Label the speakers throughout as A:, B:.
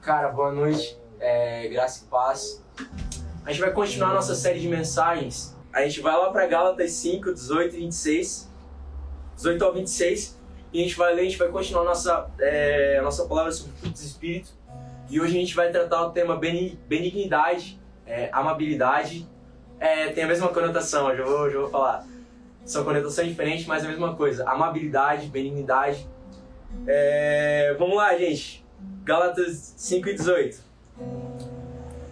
A: Cara, boa noite, é, graça e paz. A gente vai continuar nossa série de mensagens. A gente vai lá para Gálatas 5, 18 e 26. 18 ao 26. E a gente vai ler, a gente vai continuar nossa, é, nossa palavra sobre frutos do Espírito. E hoje a gente vai tratar o tema benignidade, é, amabilidade. É, tem a mesma conotação, eu já vou, já vou falar. São conotações diferentes, mas é a mesma coisa. Amabilidade, benignidade. É, vamos lá, gente. Gálatas 5 e 18.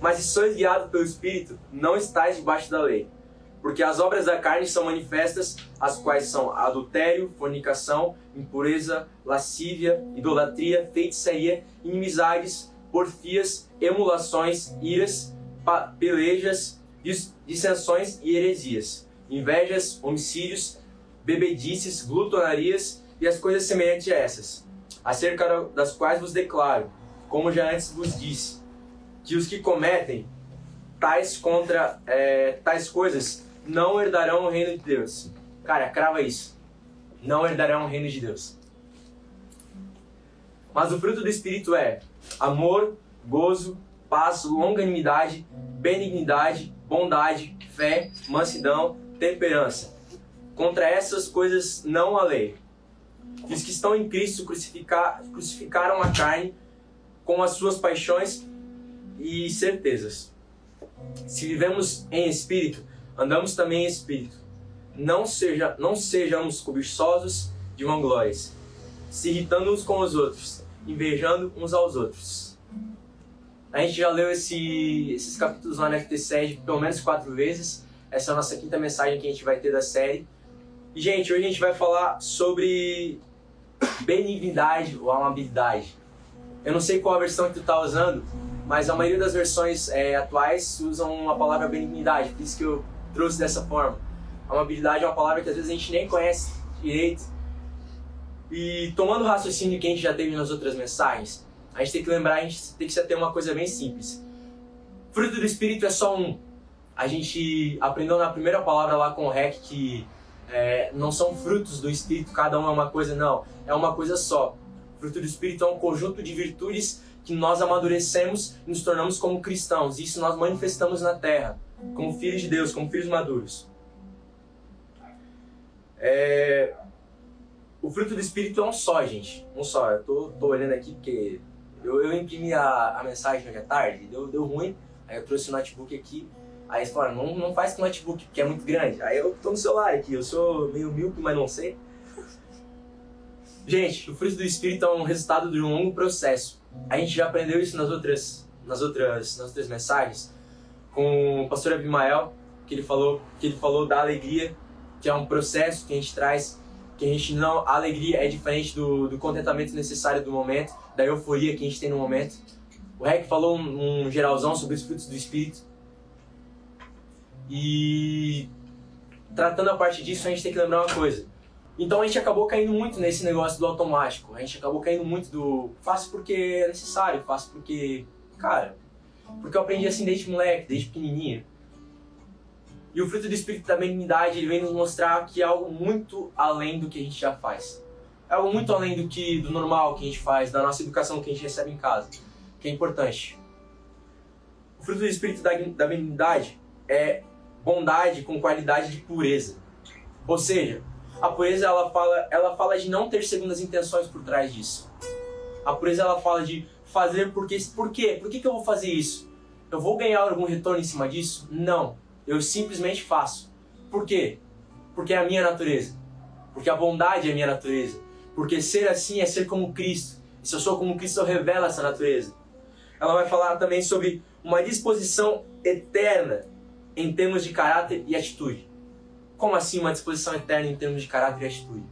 A: Mas se sois guiados pelo Espírito, não estáis debaixo da lei. Porque as obras da carne são manifestas, as quais são adultério, fornicação, impureza, lascívia, idolatria, feitiçaria, inimizades, porfias, emulações, iras, pelejas, dissensões e heresias, invejas, homicídios, bebedices, glutonarias e as coisas semelhantes a essas, acerca das quais vos declaro, como já antes vos disse, que os que cometem tais contra é, tais coisas não herdarão o reino de Deus. Cara, crava isso. Não herdarão o reino de Deus. Mas o fruto do Espírito é amor, gozo, paz, longanimidade, benignidade, bondade, fé, mansidão, temperança. Contra essas coisas não há lei. E os que estão em Cristo crucificaram a carne com as suas paixões e certezas. Se vivemos em espírito, andamos também em espírito. Não, seja, não sejamos cobiçosos de vanglórias, se irritando uns com os outros, invejando uns aos outros. A gente já leu esse, esses capítulos lá no FT7 pelo menos quatro vezes. Essa é a nossa quinta mensagem que a gente vai ter da série. Gente, hoje a gente vai falar sobre benignidade ou amabilidade. Eu não sei qual a versão que tu tá usando, mas a maioria das versões é, atuais usam a palavra benignidade, por isso que eu trouxe dessa forma. Amabilidade é uma palavra que às vezes a gente nem conhece direito. E tomando o raciocínio que a gente já teve nas outras mensagens, a gente tem que lembrar, a gente tem que ter uma coisa bem simples. Fruto do Espírito é só um. A gente aprendeu na primeira palavra lá com o REC que é, não são frutos do Espírito, cada um é uma coisa, não. É uma coisa só. Fruto do Espírito é um conjunto de virtudes que nós amadurecemos e nos tornamos como cristãos. Isso nós manifestamos na terra, como filhos de Deus, como filhos maduros. É... O fruto do Espírito é um só, gente. Um só. Eu tô, tô olhando aqui porque eu, eu imprimi a, a mensagem hoje à tarde, deu, deu ruim. Aí eu trouxe o notebook aqui. Aí eles falaram, não, não faz com notebook, porque é muito grande. Aí eu tô no celular aqui, eu sou meio míope, mas não sei. Gente, o fruto do Espírito é um resultado de um longo processo a gente já aprendeu isso nas outras, nas outras, nas outras mensagens com o pastor Abimael, que ele falou, que ele falou da alegria, que é um processo que a gente traz, que a gente não, a alegria é diferente do, do contentamento necessário do momento, da euforia que a gente tem no momento. O Rec falou um, um geralzão sobre os frutos do espírito. E tratando a parte disso, a gente tem que lembrar uma coisa. Então a gente acabou caindo muito nesse negócio do automático. A gente acabou caindo muito do faço porque é necessário, faço porque, cara, porque eu aprendi assim desde moleque, desde pequenininho. E o fruto do Espírito da benignidade, ele vem nos mostrar que é algo muito além do que a gente já faz. É algo muito além do que do normal que a gente faz, da nossa educação que a gente recebe em casa, que é importante. O fruto do Espírito da, da benignidade é bondade com qualidade de pureza. Ou seja, a pureza ela fala, ela fala de não ter segundas intenções por trás disso. A pureza ela fala de fazer porque por quê? Por que, que eu vou fazer isso? Eu vou ganhar algum retorno em cima disso? Não. Eu simplesmente faço. Por quê? Porque é a minha natureza. Porque a bondade é a minha natureza. Porque ser assim é ser como Cristo. E se eu sou como Cristo, eu revelo essa natureza. Ela vai falar também sobre uma disposição eterna em termos de caráter e atitude. Como assim uma disposição eterna em termos de caráter e atitude?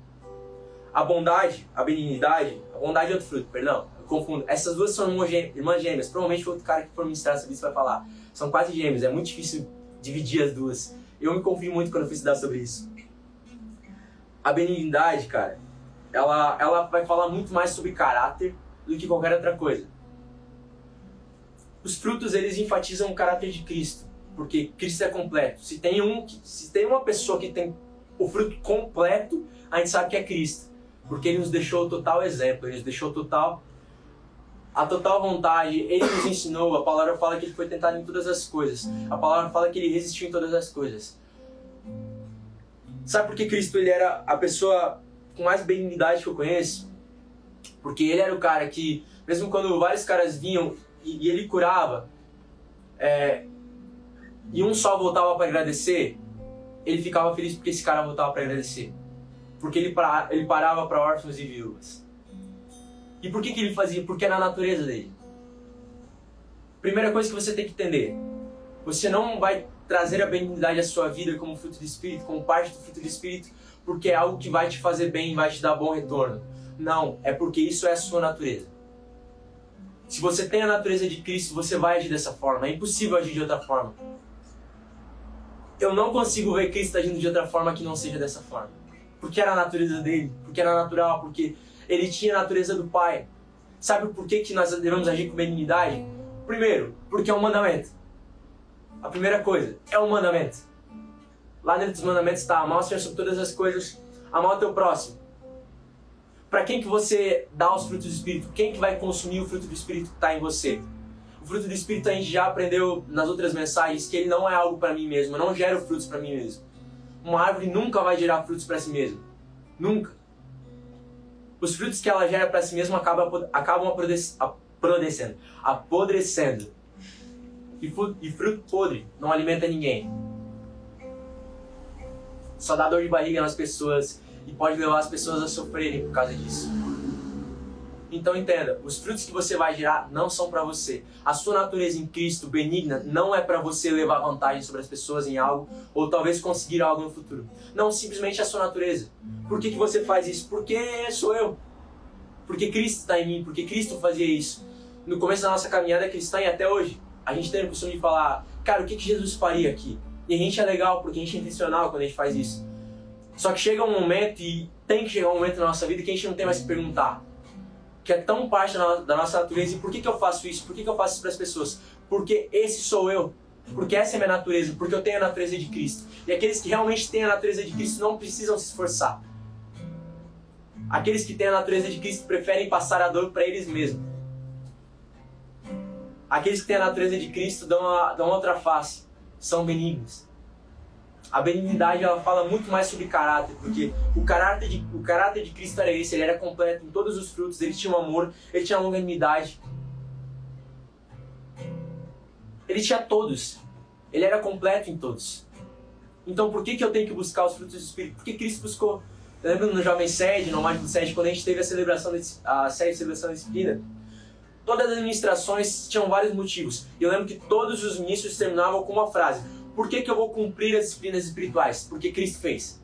A: A bondade, a benignidade, a bondade é outro fruto, perdão, eu confundo. Essas duas são irmãs gêmeas. Provavelmente o outro cara que for ministrar sobre isso vai falar. São quase gêmeas, é muito difícil dividir as duas. Eu me confio muito quando eu fui estudar sobre isso. A benignidade, cara, ela, ela vai falar muito mais sobre caráter do que qualquer outra coisa. Os frutos, eles enfatizam o caráter de Cristo porque Cristo é completo. Se tem, um, se tem uma pessoa que tem o fruto completo, a gente sabe que é Cristo. Porque ele nos deixou o total exemplo, ele nos deixou total a total vontade, ele nos ensinou, a palavra fala que ele foi tentado em todas as coisas. A palavra fala que ele resistiu em todas as coisas. Sabe por que Cristo ele era a pessoa com mais benignidade que eu conheço? Porque ele era o cara que, mesmo quando vários caras vinham e, ele curava, é, e um só voltava para agradecer, ele ficava feliz porque esse cara voltava para agradecer. Porque ele, para, ele parava para órfãos e viúvas. E por que, que ele fazia? Porque era a natureza dele. Primeira coisa que você tem que entender: você não vai trazer a benignidade à sua vida como fruto do Espírito, como parte do fruto do Espírito, porque é algo que vai te fazer bem e vai te dar bom retorno. Não, é porque isso é a sua natureza. Se você tem a natureza de Cristo, você vai agir dessa forma. É impossível agir de outra forma. Eu não consigo ver Cristo agindo de outra forma que não seja dessa forma. Porque era a natureza dele, porque era natural, porque ele tinha a natureza do Pai. Sabe por que, que nós devemos agir com benignidade? Primeiro, porque é um mandamento. A primeira coisa, é um mandamento. Lá dentro dos mandamentos está amar o Senhor sobre todas as coisas, amar o teu próximo. Para quem que você dá os frutos do Espírito? Quem que vai consumir o fruto do Espírito que está em você? O fruto do Espírito a gente já aprendeu nas outras mensagens que ele não é algo para mim mesmo, eu não gero frutos para mim mesmo. Uma árvore nunca vai gerar frutos para si mesma. Nunca os frutos que ela gera para si mesma acabam, acabam apodrecendo, apodrecendo. E, e fruto podre não alimenta ninguém. Só dá dor de barriga nas pessoas e pode levar as pessoas a sofrerem por causa disso. Então entenda, os frutos que você vai gerar não são para você. A sua natureza em Cristo benigna não é para você levar vantagem sobre as pessoas em algo ou talvez conseguir algo no futuro. Não, simplesmente a sua natureza. Por que, que você faz isso? Porque sou eu. Porque Cristo está em mim, porque Cristo fazia isso. No começo da nossa caminhada cristã e até hoje, a gente tem o costume de falar, cara, o que, que Jesus faria aqui? E a gente é legal porque a gente é intencional quando a gente faz isso. Só que chega um momento, e tem que chegar um momento na nossa vida que a gente não tem mais que perguntar que é tão parte da nossa natureza. E por que, que eu faço isso? Por que, que eu faço isso para as pessoas? Porque esse sou eu. Porque essa é a minha natureza. Porque eu tenho a natureza de Cristo. E aqueles que realmente têm a natureza de Cristo não precisam se esforçar. Aqueles que têm a natureza de Cristo preferem passar a dor para eles mesmos. Aqueles que têm a natureza de Cristo dão, a, dão outra face. São benignos. A benignidade ela fala muito mais sobre caráter, porque o caráter de, o caráter de Cristo era esse, ele era completo em todos os frutos, ele tinha um amor, ele tinha longanimidade. Ele tinha todos. Ele era completo em todos. Então por que, que eu tenho que buscar os frutos do Espírito? Porque Cristo buscou. Eu lembro no Jovem Sede, no Mágico Sede, quando a gente teve a celebração, de, a série de celebração da disciplina, todas as administrações tinham vários motivos. E eu lembro que todos os ministros terminavam com uma frase: por que, que eu vou cumprir as disciplinas espirituais? Porque Cristo fez.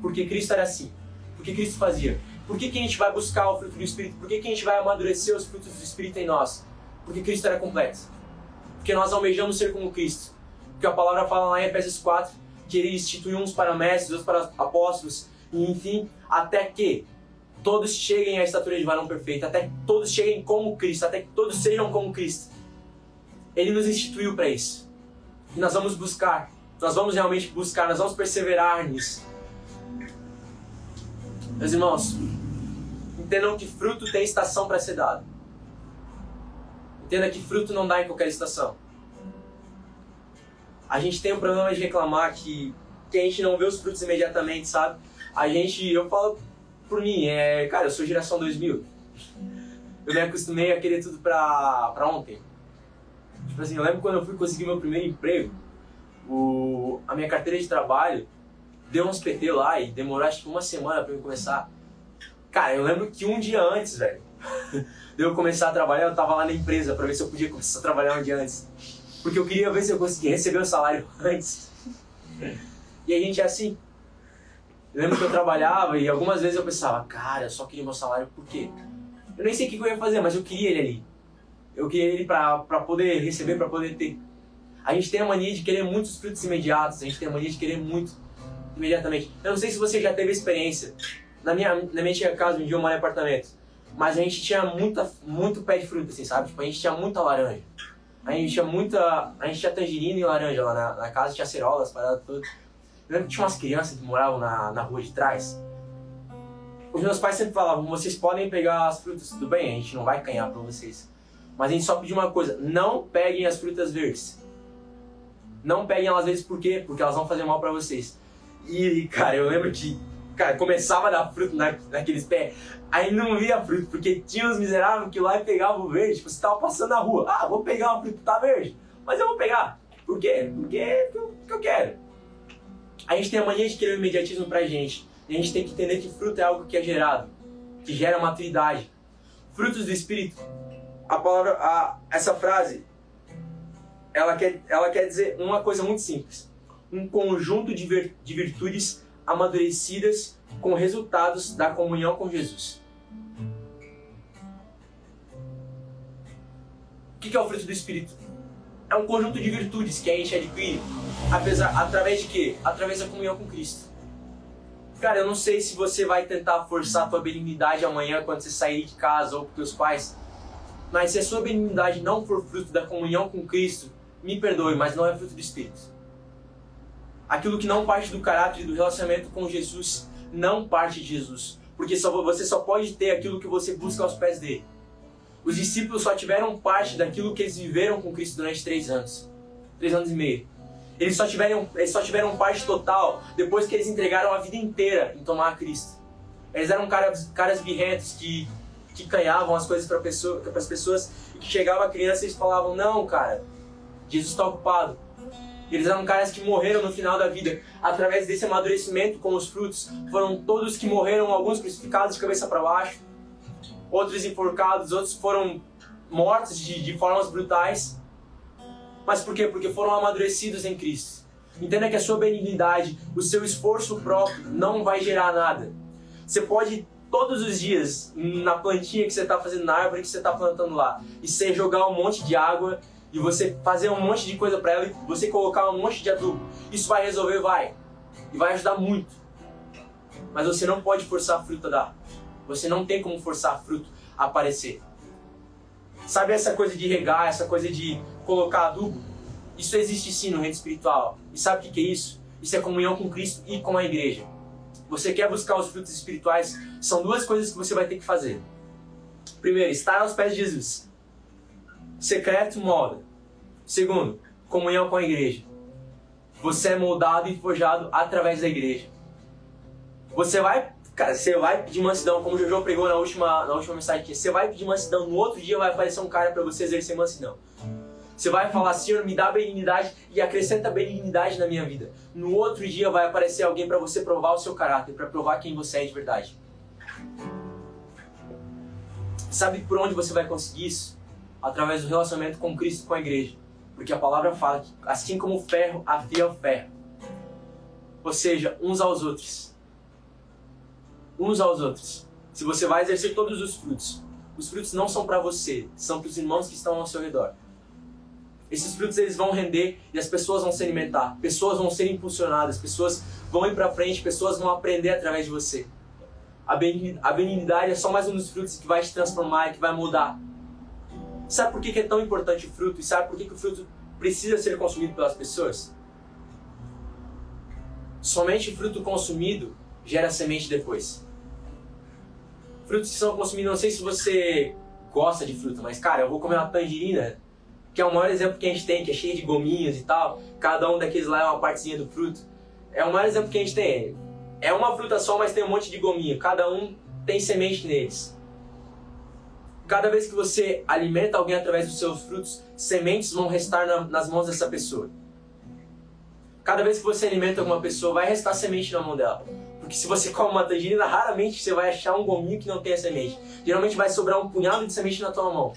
A: Porque Cristo era assim. Porque Cristo fazia. Por que, que a gente vai buscar o fruto do Espírito? Por que, que a gente vai amadurecer os frutos do Espírito em nós? Porque Cristo era completo. Porque nós almejamos ser como Cristo. Porque a palavra fala lá em Efésios 4 que ele instituiu uns para mestres, outros para apóstolos, e enfim, até que todos cheguem à estatura de varão perfeito, até que todos cheguem como Cristo, até que todos sejam como Cristo. Ele nos instituiu para isso. E nós vamos buscar. Nós vamos realmente buscar, nós vamos perseverar nisso. Meus irmãos, entendam que fruto tem estação para ser dado. Entenda que fruto não dá em qualquer estação. A gente tem o problema de reclamar que, que a gente não vê os frutos imediatamente, sabe? A gente, eu falo por mim, é, cara, eu sou geração 2000. Eu me acostumei a querer tudo pra, pra ontem. Tipo assim, eu lembro quando eu fui conseguir meu primeiro emprego, o, a minha carteira de trabalho deu uns PT lá e demorou acho que uma semana pra eu começar. Cara, eu lembro que um dia antes, velho, de eu começar a trabalhar, eu tava lá na empresa pra ver se eu podia começar a trabalhar um dia antes. Porque eu queria ver se eu conseguia receber o salário antes. E a gente é assim. Eu lembro que eu trabalhava e algumas vezes eu pensava, cara, eu só queria meu salário por quê? Eu nem sei o que eu ia fazer, mas eu queria ele ali. Eu queria ele para poder receber, para poder ter. A gente tem a mania de querer muitos frutos imediatos, a gente tem a mania de querer muito imediatamente. Eu não sei se você já teve experiência. Na minha, na minha tinha casa, um dia eu em apartamento. Mas a gente tinha muita, muito pé de fruta, assim, sabe? Tipo, a gente tinha muita laranja. A gente tinha muita. A gente tinha tangerina e laranja lá na, na casa, tinha cerolas, paradas tudo. Eu lembro que tinha umas crianças que moravam na, na rua de trás. os meus pais sempre falavam: vocês podem pegar as frutas, tudo bem, a gente não vai canhar para vocês. Mas a gente só pediu uma coisa: não peguem as frutas verdes. Não peguem elas verdes por quê? Porque elas vão fazer mal para vocês. E, cara, eu lembro que cara, começava a dar fruto na, naqueles pés, aí não via fruto, porque tinha uns miseráveis que lá pegavam o verde. Tipo, você tava passando na rua, ah, vou pegar uma fruta, tá verde, mas eu vou pegar. Por quê? Porque, porque eu quero. A gente tem a mania de querer o imediatismo pra gente. E a gente tem que entender que fruto é algo que é gerado, que gera maturidade. Frutos do Espírito. A palavra, a, essa frase, ela quer, ela quer dizer uma coisa muito simples. Um conjunto de, vir, de virtudes amadurecidas com resultados da comunhão com Jesus. O que é o fruto do Espírito? É um conjunto de virtudes que a gente adquire apesar, através de quê? Através da comunhão com Cristo. Cara, eu não sei se você vai tentar forçar a tua benignidade amanhã quando você sair de casa ou com teus pais, mas se a sua benignidade não for fruto da comunhão com Cristo, me perdoe, mas não é fruto do Espírito. Aquilo que não parte do caráter e do relacionamento com Jesus não parte de Jesus, porque só, você só pode ter aquilo que você busca aos pés dele. Os discípulos só tiveram parte daquilo que eles viveram com Cristo durante três anos, três anos e meio. Eles só tiveram, eles só tiveram parte total depois que eles entregaram a vida inteira em tomar a Cristo. Eles eram caras, caras birrentos que, que canhavam as coisas para pessoa, as pessoas que chegava a criança e eles falavam: Não, cara, Jesus está ocupado. Eles eram caras que morreram no final da vida. Através desse amadurecimento com os frutos, foram todos que morreram, alguns crucificados de cabeça para baixo, outros enforcados, outros foram mortos de, de formas brutais. Mas por quê? Porque foram amadurecidos em Cristo. Entenda que a sua benignidade, o seu esforço próprio não vai gerar nada. Você pode todos os dias na plantinha que você está fazendo, na árvore que você está plantando lá, e você jogar um monte de água e você fazer um monte de coisa para ela e você colocar um monte de adubo. Isso vai resolver, vai. E vai ajudar muito. Mas você não pode forçar a fruta a dar. Você não tem como forçar a fruta a aparecer. Sabe essa coisa de regar, essa coisa de colocar adubo? Isso existe sim no reino espiritual. E sabe o que é isso? Isso é comunhão com Cristo e com a igreja. Você quer buscar os frutos espirituais? São duas coisas que você vai ter que fazer. Primeiro, estar aos pés de Jesus. Secreto molda. Segundo, comunhão com a igreja. Você é moldado e forjado através da igreja. Você vai Cara, você vai pedir mansidão, como o Jojo pregou na última, na última mensagem, você vai pedir mansidão, no outro dia vai aparecer um cara para você exercer mansidão. Você vai falar, Senhor, me dá benignidade e acrescenta benignidade na minha vida. No outro dia vai aparecer alguém para você provar o seu caráter, para provar quem você é de verdade. Sabe por onde você vai conseguir isso? Através do relacionamento com Cristo com a igreja. Porque a palavra fala que assim como o ferro afia o ferro. Ou seja, uns aos outros uns aos outros. Se você vai exercer todos os frutos, os frutos não são para você, são para os irmãos que estão ao seu redor. Esses frutos eles vão render e as pessoas vão se alimentar, pessoas vão ser impulsionadas, pessoas vão ir para frente, pessoas vão aprender através de você. A benignidade é só mais um dos frutos que vai te transformar e que vai mudar. Sabe por que é tão importante o fruto? E sabe por que o fruto precisa ser consumido pelas pessoas? Somente fruto consumido gera semente depois frutos que são consumidos, não sei se você gosta de fruta, mas cara, eu vou comer uma tangerina, que é o maior exemplo que a gente tem, que é cheio de gominhos e tal. Cada um daqueles lá é uma partezinha do fruto. É o maior exemplo que a gente tem. É uma fruta só, mas tem um monte de gominho. Cada um tem semente neles. Cada vez que você alimenta alguém através dos seus frutos, sementes vão restar na, nas mãos dessa pessoa. Cada vez que você alimenta alguma pessoa, vai restar semente na mão dela. Porque se você come uma tangerina, raramente você vai achar um gominho que não tenha semente. Geralmente vai sobrar um punhado de semente na tua mão.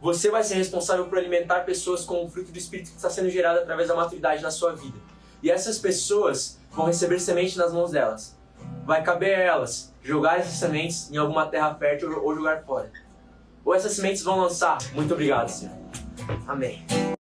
A: Você vai ser responsável por alimentar pessoas com o fruto do Espírito que está sendo gerado através da maturidade na sua vida. E essas pessoas vão receber semente nas mãos delas. Vai caber a elas jogar essas sementes em alguma terra fértil ou jogar fora. Ou essas sementes vão lançar. Muito obrigado, Senhor. Amém.